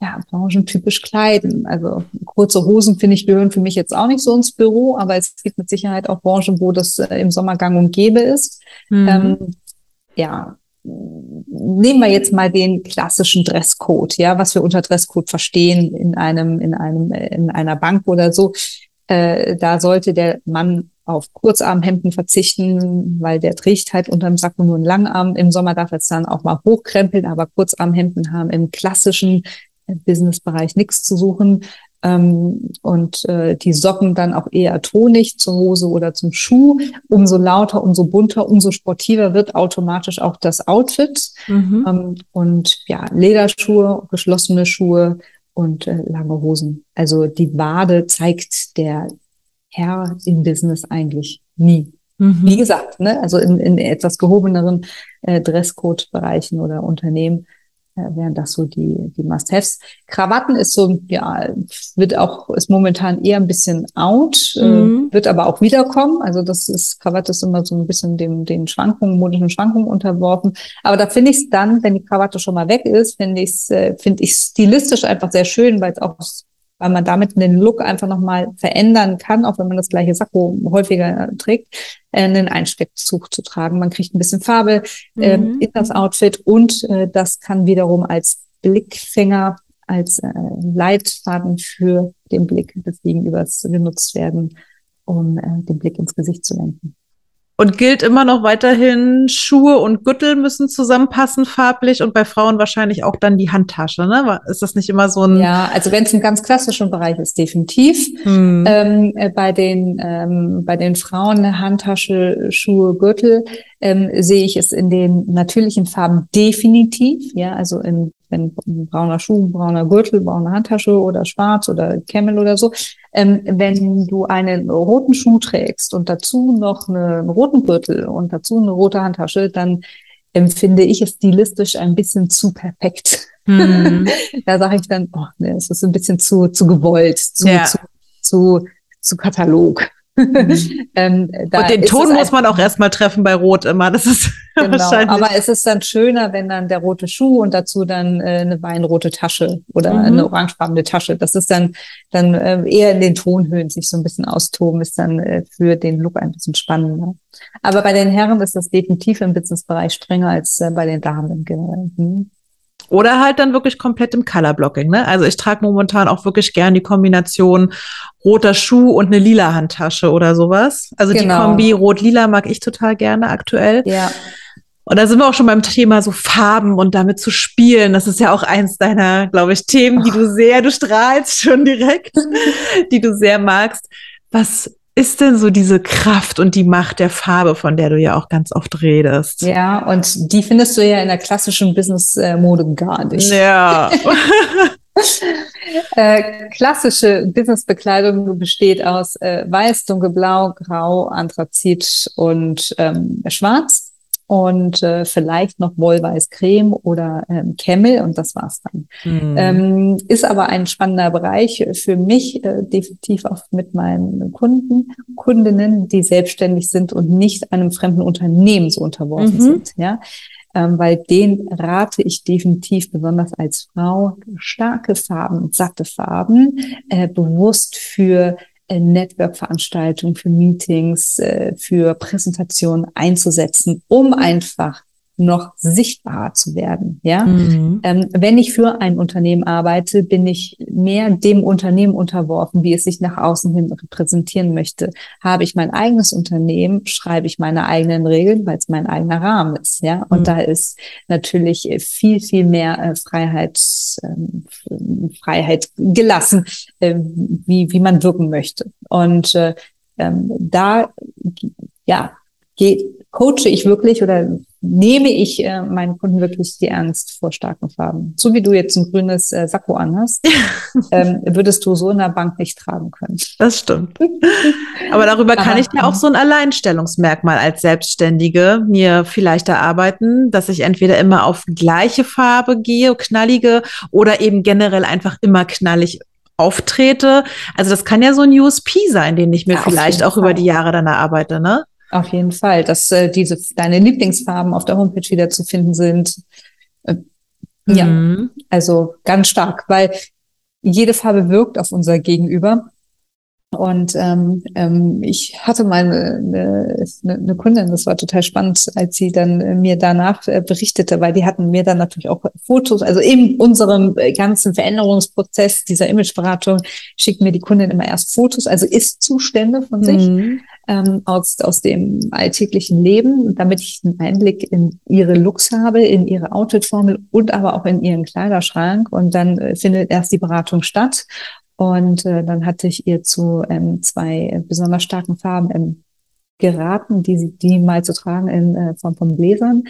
ja, branchentypisch kleiden. Also kurze Hosen, finde ich, gehören für mich jetzt auch nicht so ins Büro, aber es gibt mit Sicherheit auch Branchen, wo das äh, im Sommer gang und gäbe ist. Mhm. Ähm, ja, nehmen wir jetzt mal den klassischen Dresscode, ja, was wir unter Dresscode verstehen in einem, in einem, in einer Bank oder so. Äh, da sollte der Mann auf Kurzarmhemden verzichten, weil der trägt halt unterm Sack nur einen Langarm. Im Sommer darf er es dann auch mal hochkrempeln, aber Kurzarmhemden haben im klassischen Businessbereich nichts zu suchen. Ähm, und äh, die Socken dann auch eher tonig zur Hose oder zum Schuh. Umso lauter, umso bunter, umso sportiver wird automatisch auch das Outfit. Mhm. Ähm, und ja, Lederschuhe, geschlossene Schuhe, und äh, lange Hosen. Also die Wade zeigt der Herr im Business eigentlich nie. Mhm. Wie gesagt, ne, also in, in etwas gehobeneren äh, Dresscode-Bereichen oder Unternehmen wären das so die, die Must-Haves. Krawatten ist so, ja, wird auch, ist momentan eher ein bisschen out, äh, mhm. äh, wird aber auch wiederkommen. Also das ist, Krawatte ist immer so ein bisschen dem, den Schwankungen, modischen Schwankungen unterworfen. Aber da finde ich es dann, wenn die Krawatte schon mal weg ist, finde ich es, äh, finde ich stilistisch einfach sehr schön, weil es auch weil man damit den Look einfach nochmal verändern kann, auch wenn man das gleiche Sakko häufiger trägt, äh, einen Einsteckzug zu tragen. Man kriegt ein bisschen Farbe äh, mhm. in das Outfit und äh, das kann wiederum als Blickfänger, als äh, Leitfaden für den Blick des Gegenübers genutzt werden, um äh, den Blick ins Gesicht zu lenken. Und gilt immer noch weiterhin, Schuhe und Gürtel müssen zusammenpassen farblich und bei Frauen wahrscheinlich auch dann die Handtasche, ne? Ist das nicht immer so ein... Ja, also wenn es ein ganz klassischer Bereich ist, definitiv. Hm. Ähm, äh, bei, den, ähm, bei den Frauen Handtasche, Schuhe, Gürtel ähm, sehe ich es in den natürlichen Farben definitiv. Ja, also in wenn ein brauner Schuh, ein brauner Gürtel, braune Handtasche oder schwarz oder Camel oder so. Ähm, wenn du einen roten Schuh trägst und dazu noch einen roten Gürtel und dazu eine rote Handtasche, dann empfinde ich es stilistisch ein bisschen zu perfekt. Hm. da sage ich dann, oh, ne, es ist ein bisschen zu, zu gewollt, zu, ja. zu, zu, zu Katalog. Mhm. ähm, und den Ton muss man auch erstmal treffen bei Rot immer. Das ist genau, wahrscheinlich. Aber es ist dann schöner, wenn dann der rote Schuh und dazu dann äh, eine weinrote Tasche oder mhm. eine orangefarbene Tasche. Das ist dann dann äh, eher in den Tonhöhen sich so ein bisschen austoben, ist dann äh, für den Look ein bisschen spannender. Aber bei den Herren ist das definitiv im Businessbereich strenger als äh, bei den Damen. Mhm. Oder halt dann wirklich komplett im Colorblocking. Ne? Also ich trage momentan auch wirklich gern die Kombination roter Schuh und eine lila Handtasche oder sowas. Also genau. die Kombi rot-lila mag ich total gerne aktuell. Ja. Und da sind wir auch schon beim Thema so Farben und damit zu spielen. Das ist ja auch eins deiner, glaube ich, Themen, die du sehr, du strahlst schon direkt, die du sehr magst. Was ist denn so diese Kraft und die Macht der Farbe, von der du ja auch ganz oft redest? Ja, und die findest du ja in der klassischen Business-Mode gar nicht. Ja. äh, klassische Businessbekleidung besteht aus äh, weiß, dunkelblau, grau, anthrazit und ähm, schwarz und äh, vielleicht noch Wollweiß Creme oder ähm, Camel und das war's dann. Mhm. Ähm, ist aber ein spannender Bereich für mich, äh, definitiv auch mit meinen Kunden, Kundinnen, die selbstständig sind und nicht einem fremden Unternehmen so unterworfen mhm. sind. Ja. ähm, weil den rate ich definitiv besonders als Frau starke Farben, satte Farben, äh, bewusst für Network-Veranstaltungen, für Meetings, äh, für Präsentationen einzusetzen, um einfach noch sichtbarer zu werden. Ja, mhm. ähm, wenn ich für ein Unternehmen arbeite, bin ich mehr dem Unternehmen unterworfen, wie es sich nach außen hin repräsentieren möchte. Habe ich mein eigenes Unternehmen, schreibe ich meine eigenen Regeln, weil es mein eigener Rahmen ist. Ja, und mhm. da ist natürlich viel viel mehr äh, Freiheit ähm, Freiheit gelassen, äh, wie wie man wirken möchte. Und äh, ähm, da ja geht, coache ich wirklich oder nehme ich äh, meinen Kunden wirklich die Angst vor starken Farben. So wie du jetzt ein grünes äh, Sakko anhast, ähm, würdest du so in der Bank nicht tragen können. Das stimmt. Aber darüber kann ich ja auch so ein Alleinstellungsmerkmal als Selbstständige mir vielleicht erarbeiten, dass ich entweder immer auf gleiche Farbe gehe, knallige, oder eben generell einfach immer knallig auftrete. Also das kann ja so ein USP sein, den ich mir ja, vielleicht auch über die Jahre dann erarbeite, ne? Auf jeden Fall, dass äh, diese deine Lieblingsfarben auf der Homepage wieder zu finden sind. Äh, ja, mhm. also ganz stark, weil jede Farbe wirkt auf unser Gegenüber. Und ähm, ähm, ich hatte mal eine, eine, eine Kundin, das war total spannend, als sie dann äh, mir danach äh, berichtete, weil die hatten mir dann natürlich auch Fotos, also in unserem äh, ganzen Veränderungsprozess dieser Imageberatung schickt mir die Kundin immer erst Fotos, also Ist-Zustände von sich mhm. Ähm, aus, aus dem alltäglichen Leben, damit ich einen Einblick in ihre Looks habe, in ihre Outfit-Formel und aber auch in ihren Kleiderschrank. Und dann äh, findet erst die Beratung statt. Und äh, dann hatte ich ihr zu ähm, zwei besonders starken Farben ähm, geraten, die sie die mal zu tragen in äh, Form von Gläsern.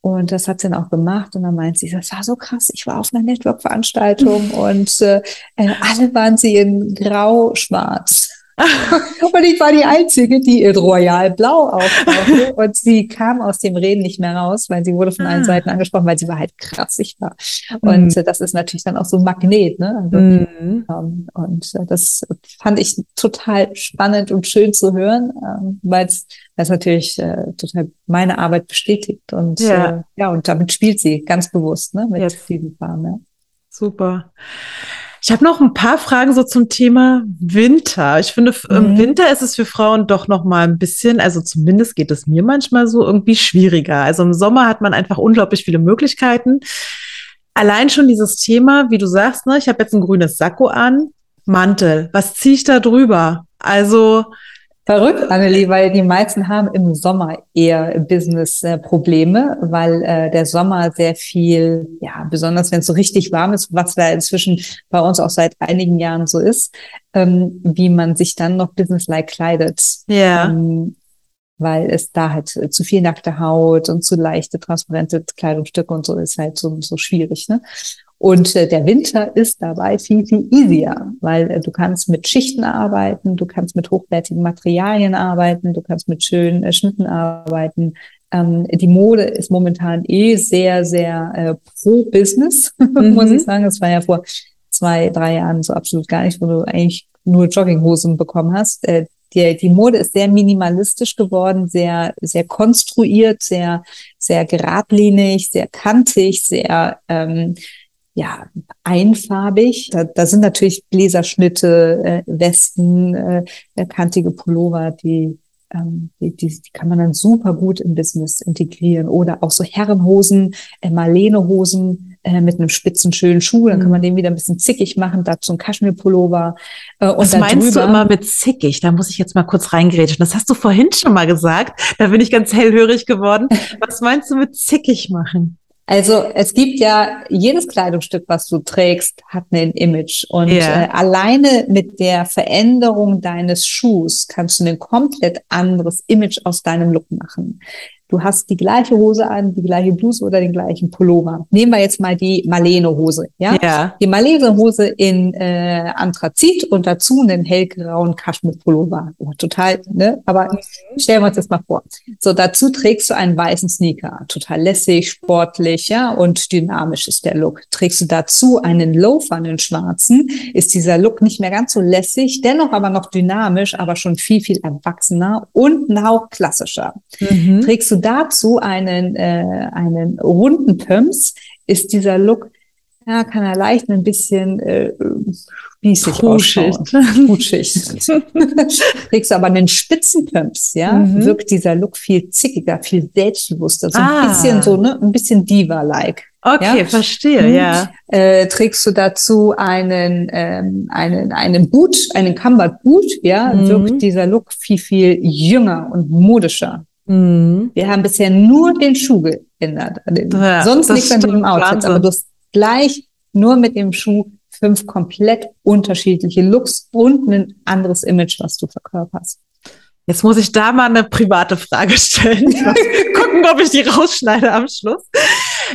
Und das hat sie dann auch gemacht. Und dann meint sie, das war so krass. Ich war auf einer Network-Veranstaltung und äh, äh, alle waren sie in grau-schwarz. Und ich war die Einzige, die in Royal Blau auftauchte. und sie kam aus dem Reden nicht mehr raus, weil sie wurde von allen ah. Seiten angesprochen, weil sie war halt krass sichtbar. Und mhm. das ist natürlich dann auch so ein Magnet. Ne? Also, mhm. ähm, und äh, das fand ich total spannend und schön zu hören, ähm, weil es natürlich äh, total meine Arbeit bestätigt. Und ja. Äh, ja, und damit spielt sie ganz bewusst ne? mit diesen Farben. Ja. Super. Ich habe noch ein paar Fragen so zum Thema Winter. Ich finde, mhm. im Winter ist es für Frauen doch noch mal ein bisschen, also zumindest geht es mir manchmal so irgendwie schwieriger. Also im Sommer hat man einfach unglaublich viele Möglichkeiten. Allein schon dieses Thema, wie du sagst, ne, ich habe jetzt ein grünes Sakko an, Mantel. Was ziehe ich da drüber? Also Verrückt, Annelie, weil die meisten haben im Sommer eher Business-Probleme, weil äh, der Sommer sehr viel, ja, besonders wenn es so richtig warm ist, was da inzwischen bei uns auch seit einigen Jahren so ist, ähm, wie man sich dann noch businesslike kleidet. Ja. Ähm, weil es da halt zu viel nackte Haut und zu leichte, transparente Kleidungsstücke und so ist halt so, so schwierig. Ne? Und äh, der Winter ist dabei viel, viel easier, weil äh, du kannst mit Schichten arbeiten, du kannst mit hochwertigen Materialien arbeiten, du kannst mit schönen äh, Schnitten arbeiten. Ähm, die Mode ist momentan eh sehr, sehr äh, pro Business, mhm. muss ich sagen. Das war ja vor zwei, drei Jahren so absolut gar nicht, wo du eigentlich nur Jogginghosen bekommen hast. Äh, die, die Mode ist sehr minimalistisch geworden, sehr, sehr konstruiert, sehr, sehr geradlinig, sehr kantig, sehr ähm, ja, einfarbig. Da, da sind natürlich Bläserschnitte, äh, Westen, äh, kantige Pullover, die, ähm, die, die, die kann man dann super gut im Business integrieren. Oder auch so Herrenhosen, äh, Marlenehosen äh, mit einem spitzen, schönen Schuh. Dann kann man mhm. den wieder ein bisschen zickig machen, dazu ein Kaschmirpullover. Äh, und Was meinst du immer mit zickig? Da muss ich jetzt mal kurz reingrätschen. Das hast du vorhin schon mal gesagt. Da bin ich ganz hellhörig geworden. Was meinst du mit zickig machen? Also es gibt ja jedes Kleidungsstück, was du trägst, hat ein Image. Und yeah. äh, alleine mit der Veränderung deines Schuhs kannst du ein komplett anderes Image aus deinem Look machen. Du hast die gleiche Hose an, die gleiche Bluse oder den gleichen Pullover. Nehmen wir jetzt mal die Marlene-Hose, ja? ja? Die Marlene-Hose in äh, Anthrazit und dazu einen hellgrauen Kaschmir-Pullover. Oh, total, ne? Aber mhm. stellen wir uns das mal vor. So, dazu trägst du einen weißen Sneaker. Total lässig, sportlich, ja? Und dynamisch ist der Look. Trägst du dazu einen Loafer, einen schwarzen, ist dieser Look nicht mehr ganz so lässig, dennoch aber noch dynamisch, aber schon viel, viel erwachsener und ein Hauch klassischer. Mhm. Trägst du du dazu einen, äh, einen runden Pumps, ist dieser Look, ja, kann er leicht ein bisschen äh, spießig. Rutschig. Trägst du aber einen Spitzenpumps, ja, mhm. wirkt dieser Look viel zickiger, viel selbstbewusster, so ah. ein bisschen so, ne, ein bisschen Diva-like. Okay, ja? verstehe, mhm. ja. Äh, trägst du dazu einen, ähm, einen, einen Boot, einen Combat Boot, ja, mhm. wirkt dieser Look viel, viel jünger und modischer. Mhm. Wir haben bisher nur den Schuh geändert. Ja, Sonst nichts an diesem Outfit, Wahnsinn. aber du hast gleich nur mit dem Schuh fünf komplett unterschiedliche Looks und ein anderes Image, was du verkörperst. Jetzt muss ich da mal eine private Frage stellen. Gucken, ob ich die rausschneide am Schluss.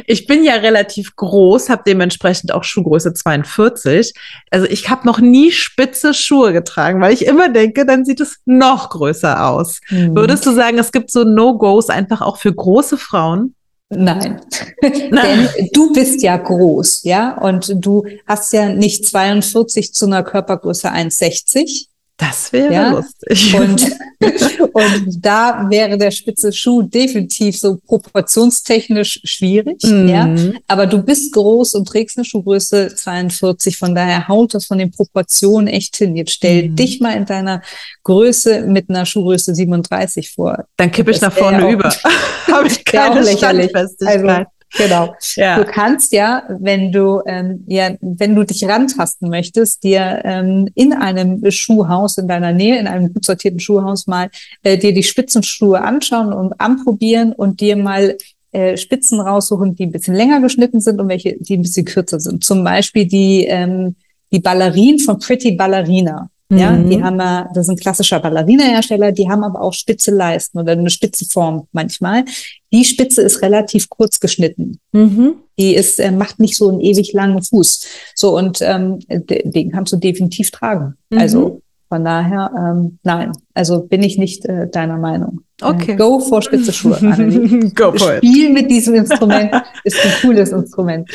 Ich bin ja relativ groß, habe dementsprechend auch Schuhgröße 42. Also ich habe noch nie spitze Schuhe getragen, weil ich immer denke, dann sieht es noch größer aus. Mhm. Würdest du sagen, es gibt so No-Gos einfach auch für große Frauen? Nein. Nein. Denn du bist ja groß, ja, und du hast ja nicht 42 zu einer Körpergröße 1,60, das wäre ja? lustig. Und, und da wäre der spitze Schuh definitiv so proportionstechnisch schwierig. Mhm. Ja? Aber du bist groß und trägst eine Schuhgröße 42. Von daher haut das von den Proportionen echt hin. Jetzt stell mhm. dich mal in deiner Größe mit einer Schuhgröße 37 vor. Dann kippe ich nach vorne über. Habe ich keine Standfestigkeit. Also, Genau. Ja. Du kannst ja, wenn du ähm, ja, wenn du dich rantasten möchtest, dir ähm, in einem Schuhhaus in deiner Nähe, in einem gut sortierten Schuhhaus mal äh, dir die Spitzenschuhe anschauen und anprobieren und dir mal äh, Spitzen raussuchen, die ein bisschen länger geschnitten sind und welche, die ein bisschen kürzer sind. Zum Beispiel die ähm, die Ballerinen von Pretty Ballerina. Ja, mhm. die haben ja, das ist ein klassischer Ballerina-Hersteller, die haben aber auch spitze Leisten oder eine spitze Form manchmal. Die Spitze ist relativ kurz geschnitten. Mhm. Die ist, äh, macht nicht so einen ewig langen Fuß. So, und ähm, den kannst du definitiv tragen. Mhm. Also von daher, ähm, nein, also bin ich nicht äh, deiner Meinung. Äh, okay. Go vor spitze Schuhe. Go for Spiel it. mit diesem Instrument ist ein cooles Instrument.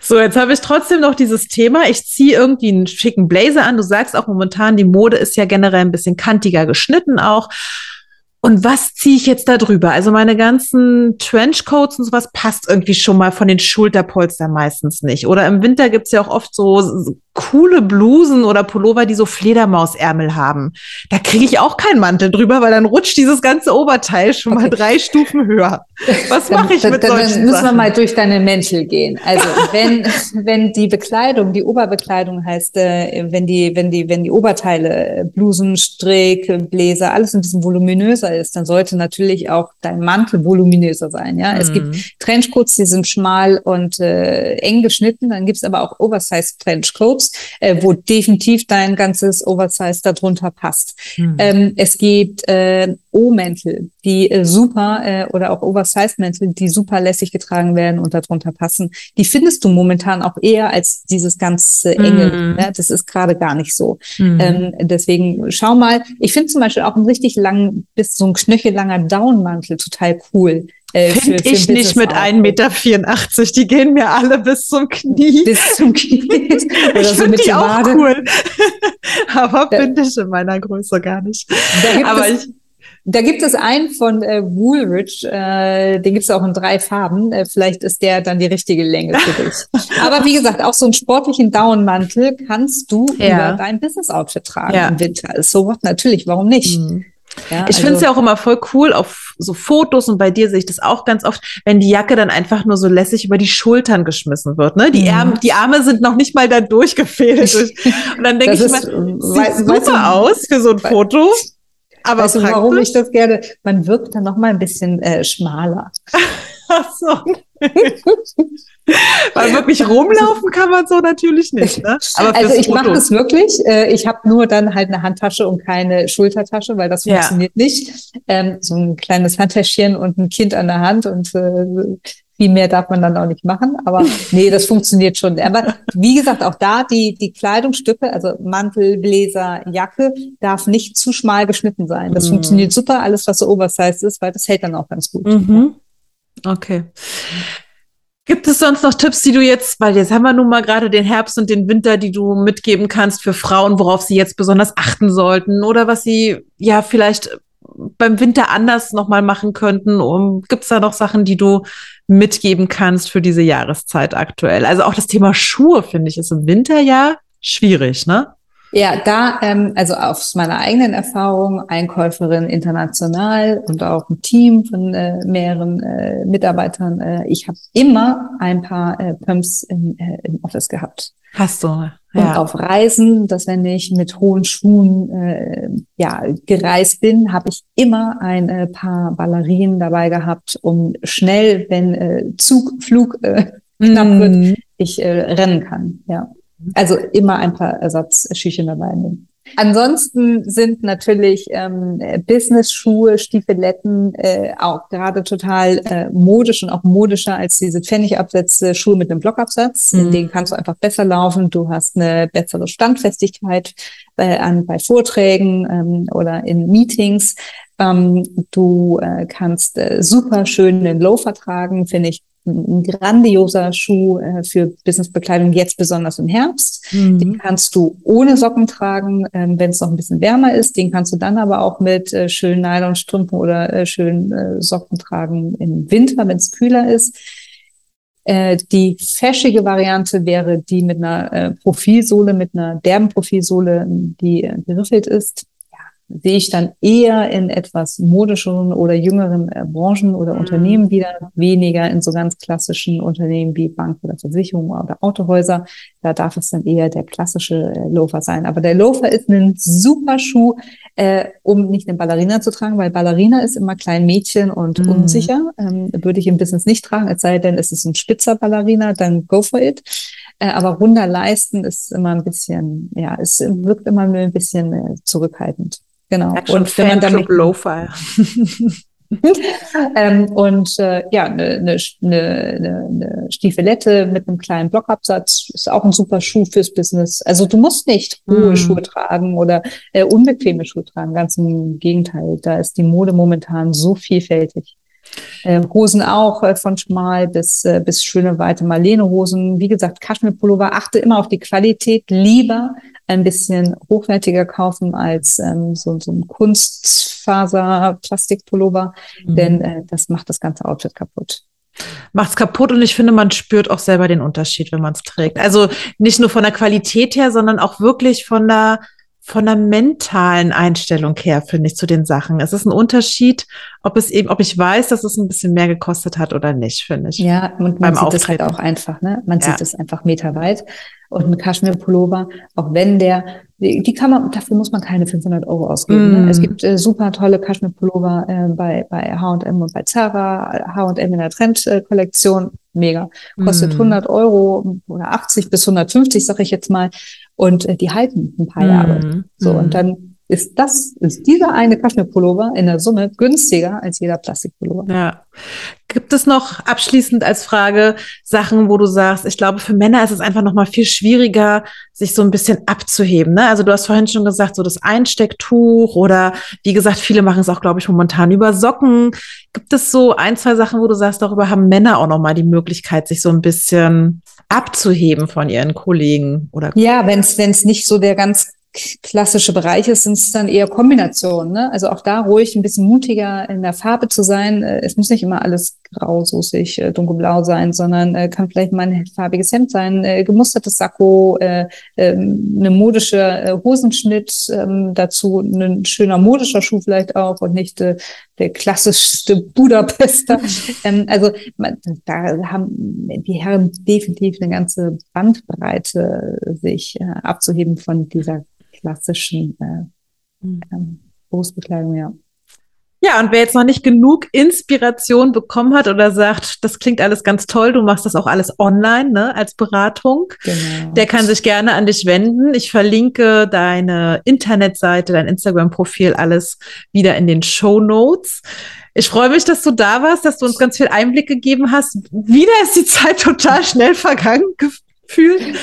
So, jetzt habe ich trotzdem noch dieses Thema. Ich ziehe irgendwie einen schicken Blazer an. Du sagst auch momentan, die Mode ist ja generell ein bisschen kantiger geschnitten auch. Und was ziehe ich jetzt da drüber? Also meine ganzen Trenchcoats und sowas passt irgendwie schon mal von den Schulterpolstern meistens nicht. Oder im Winter gibt's ja auch oft so coole Blusen oder Pullover, die so Fledermausärmel haben. Da kriege ich auch keinen Mantel drüber, weil dann rutscht dieses ganze Oberteil schon okay. mal drei Stufen höher. Was mache ich dann, mit dann, solchen Dann müssen Sachen? wir mal durch deine Mäntel gehen. Also wenn, wenn die Bekleidung, die Oberbekleidung heißt, äh, wenn die, wenn die, wenn die Oberteile, Blusen, Strick, Bläser, alles ein bisschen voluminöser ist, dann sollte natürlich auch dein Mantel voluminöser sein. Ja, mhm. es gibt mhm. Trenchcoats, die sind schmal und äh, eng geschnitten. Dann gibt's aber auch Oversize Trenchcoats suchst, äh, wo definitiv dein ganzes Oversize darunter passt. Mhm. Ähm, es gibt äh, O-Mäntel, die äh, super äh, oder auch Oversize-Mäntel, die super lässig getragen werden und darunter passen. Die findest du momentan auch eher als dieses ganz äh, enge. Mhm. Ne? Das ist gerade gar nicht so. Mhm. Ähm, deswegen schau mal. Ich finde zum Beispiel auch einen richtig langen, bis so ein knöchellanger Downmantel total cool. Äh, Finde ich nicht mit 1,84 Meter. Die gehen mir alle bis zum Knie. Bis zum Knie. Oder ich so mit die auch Wade. cool. Aber finde ich in meiner Größe gar nicht. Aber ich, da gibt es einen von äh, Woolrich, äh, den gibt es auch in drei Farben. Äh, vielleicht ist der dann die richtige Länge für dich. Aber wie gesagt, auch so einen sportlichen Downmantel kannst du ja. über dein Business-Outfit tragen ja. im Winter. So what, natürlich, warum nicht? Mhm. Ja, ich finde es also ja auch immer voll cool auf so Fotos und bei dir sehe ich das auch ganz oft, wenn die Jacke dann einfach nur so lässig über die Schultern geschmissen wird. Ne? Die, mhm. Arme, die Arme sind noch nicht mal da durchgefehlt. und dann denke ich immer, sieht super du, aus für so ein Foto. Aber weißt du, warum ich das gerne? Man wirkt dann noch mal ein bisschen äh, schmaler. So. Weil wirklich rumlaufen kann man so natürlich nicht. Ne? Also ich mache das wirklich. Äh, ich habe nur dann halt eine Handtasche und keine Schultertasche, weil das funktioniert ja. nicht. Ähm, so ein kleines Handtäschchen und ein Kind an der Hand und äh, viel mehr darf man dann auch nicht machen. Aber nee, das funktioniert schon. Aber wie gesagt, auch da die, die Kleidungsstücke, also Mantel, Bläser, Jacke, darf nicht zu schmal geschnitten sein. Das mhm. funktioniert super, alles, was so oversized ist, weil das hält dann auch ganz gut. Mhm. Okay. Gibt es sonst noch Tipps, die du jetzt, weil jetzt haben wir nun mal gerade den Herbst und den Winter, die du mitgeben kannst für Frauen, worauf sie jetzt besonders achten sollten oder was sie ja vielleicht beim Winter anders nochmal machen könnten? Um, Gibt es da noch Sachen, die du mitgeben kannst für diese Jahreszeit aktuell? Also auch das Thema Schuhe, finde ich, ist im Winter ja schwierig, ne? Ja, da, ähm, also aus meiner eigenen Erfahrung, Einkäuferin international und auch ein Team von äh, mehreren äh, Mitarbeitern, äh, ich habe immer ein paar äh, Pumps im, äh, im Office gehabt. Hast du, ja. Und auf Reisen, dass wenn ich mit hohen Schuhen äh, ja, gereist bin, habe ich immer ein äh, paar Ballerinen dabei gehabt, um schnell, wenn äh, Zug, Flug äh, knapp mm. wird, ich äh, rennen kann. Ja. Also immer ein paar Ersatzschüchen dabei nehmen. Ansonsten sind natürlich ähm, Business-Schuhe, Stiefeletten äh, auch gerade total äh, modisch und auch modischer als diese Pfennigabsätze, Schuhe mit einem Blockabsatz. Mhm. In denen kannst du einfach besser laufen. Du hast eine bessere Standfestigkeit bei, an, bei Vorträgen ähm, oder in Meetings. Ähm, du äh, kannst äh, super schön den Loafer tragen, finde ich ein grandioser Schuh äh, für Businessbekleidung, jetzt besonders im Herbst. Mhm. Den kannst du ohne Socken tragen, ähm, wenn es noch ein bisschen wärmer ist. Den kannst du dann aber auch mit äh, schönen Nylonstrümpfen oder äh, schönen Socken tragen im Winter, wenn es kühler ist. Die fäschige Variante wäre die mit einer Profilsohle, mit einer derben Profilsohle, die geriffelt ist sehe ich dann eher in etwas modischeren oder jüngeren äh, Branchen oder mhm. Unternehmen wieder, weniger in so ganz klassischen Unternehmen wie Bank oder Versicherung oder Autohäuser. Da darf es dann eher der klassische äh, Loafer sein. Aber der Loafer ist ein super Schuh, äh, um nicht eine Ballerina zu tragen, weil Ballerina ist immer klein Mädchen und mhm. unsicher. Ähm, würde ich im Business nicht tragen, es sei denn, es ist ein spitzer Ballerina, dann go for it. Äh, aber runder Leisten ist immer ein bisschen, ja, es wirkt immer nur ein bisschen äh, zurückhaltend. Genau. und wenn man damit Lo-Fi. ähm, und äh, ja, eine ne, ne, ne, ne Stiefelette mit einem kleinen Blockabsatz ist auch ein super Schuh fürs Business. Also du musst nicht hohe mm. Schuhe tragen oder äh, unbequeme Schuhe tragen. Ganz im Gegenteil, da ist die Mode momentan so vielfältig. Äh, Hosen auch äh, von schmal bis, äh, bis schöne weite Marlene-Hosen. Wie gesagt, Kaschmir-Pullover. Achte immer auf die Qualität. Lieber ein bisschen hochwertiger kaufen als ähm, so, so ein Kunstfaser-Plastikpullover, mhm. denn äh, das macht das ganze Outfit kaputt macht's kaputt und ich finde, man spürt auch selber den Unterschied, wenn man es trägt. Also nicht nur von der Qualität her, sondern auch wirklich von der von der mentalen Einstellung her, finde ich, zu den Sachen. Es ist ein Unterschied, ob es eben, ob ich weiß, dass es ein bisschen mehr gekostet hat oder nicht, finde ich. Ja, und man sieht es halt auch einfach, ne? Man ja. sieht es einfach meterweit. Und ein Kaschmir-Pullover, auch wenn der, die kann man, dafür muss man keine 500 Euro ausgeben. Mm. Ne? Es mm. gibt äh, super tolle Kaschmir-Pullover äh, bei, bei H&M und bei Zara, H&M in der Trend-Kollektion, mega. Kostet mm. 100 Euro oder 80 bis 150, sag ich jetzt mal und äh, die halten ein paar Jahre. Mhm. So, und mhm. dann ist das, ist dieser eine Kaschmirpullover in der Summe günstiger als jeder Plastikpullover. Ja. Gibt es noch abschließend als Frage Sachen, wo du sagst, ich glaube, für Männer ist es einfach noch mal viel schwieriger, sich so ein bisschen abzuheben. Ne? Also du hast vorhin schon gesagt, so das Einstecktuch oder wie gesagt, viele machen es auch, glaube ich, momentan über Socken. Gibt es so ein, zwei Sachen, wo du sagst, darüber haben Männer auch noch mal die Möglichkeit, sich so ein bisschen abzuheben von ihren Kollegen oder ja, wenn es nicht so der ganz klassische Bereich ist, sind es dann eher Kombinationen. Ne? Also auch da ruhig ein bisschen mutiger in der Farbe zu sein. Äh, es muss nicht immer alles grau, soßig, äh, dunkelblau sein, sondern äh, kann vielleicht mal ein farbiges Hemd sein, gemustertes Sakko, ähm, eine modische Hosenschnitt, ähm, dazu ein schöner modischer Schuh vielleicht auch und nicht der klassischste Budapester. ähm, also da haben die Herren definitiv eine ganze Bandbreite, sich äh, abzuheben von dieser klassischen äh, hm. ähm, Berufsbekleidung, ja. Ja, und wer jetzt noch nicht genug Inspiration bekommen hat oder sagt, das klingt alles ganz toll, du machst das auch alles online, ne, als Beratung, genau. der kann sich gerne an dich wenden. Ich verlinke deine Internetseite, dein Instagram-Profil, alles wieder in den Show Notes. Ich freue mich, dass du da warst, dass du uns ganz viel Einblick gegeben hast. Wieder ist die Zeit total schnell vergangen gefühlt.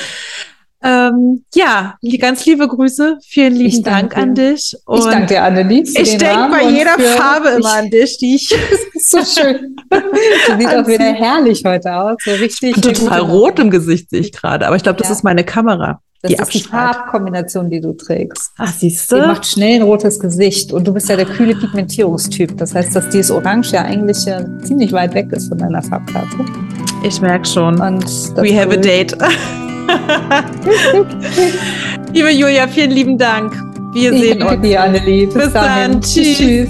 Ähm, ja, ganz liebe Grüße. Vielen lieben Dank an dich. Und ich danke dir, Annelies. Ich denke bei jeder Farbe immer an dich, die ich. so schön. Du siehst auch wieder herrlich heute aus. So richtig. Ich bin total rot im Gesicht sehe ich gerade, aber ich glaube, das ja. ist meine Kamera. Das die ist abstrahlt. die Farbkombination, die du trägst. Ach, siehst du? Die macht schnell ein rotes Gesicht. Und du bist ja der kühle Pigmentierungstyp. Das heißt, dass dieses Orange ja eigentlich ja ziemlich weit weg ist von deiner Farbkarte. Ich merke schon. Und We have a date. Liebe Julia, vielen lieben Dank. Wir ich sehen uns. Dir, Annelie. Bis, Bis dann. dann. Tschüss. Tschüss.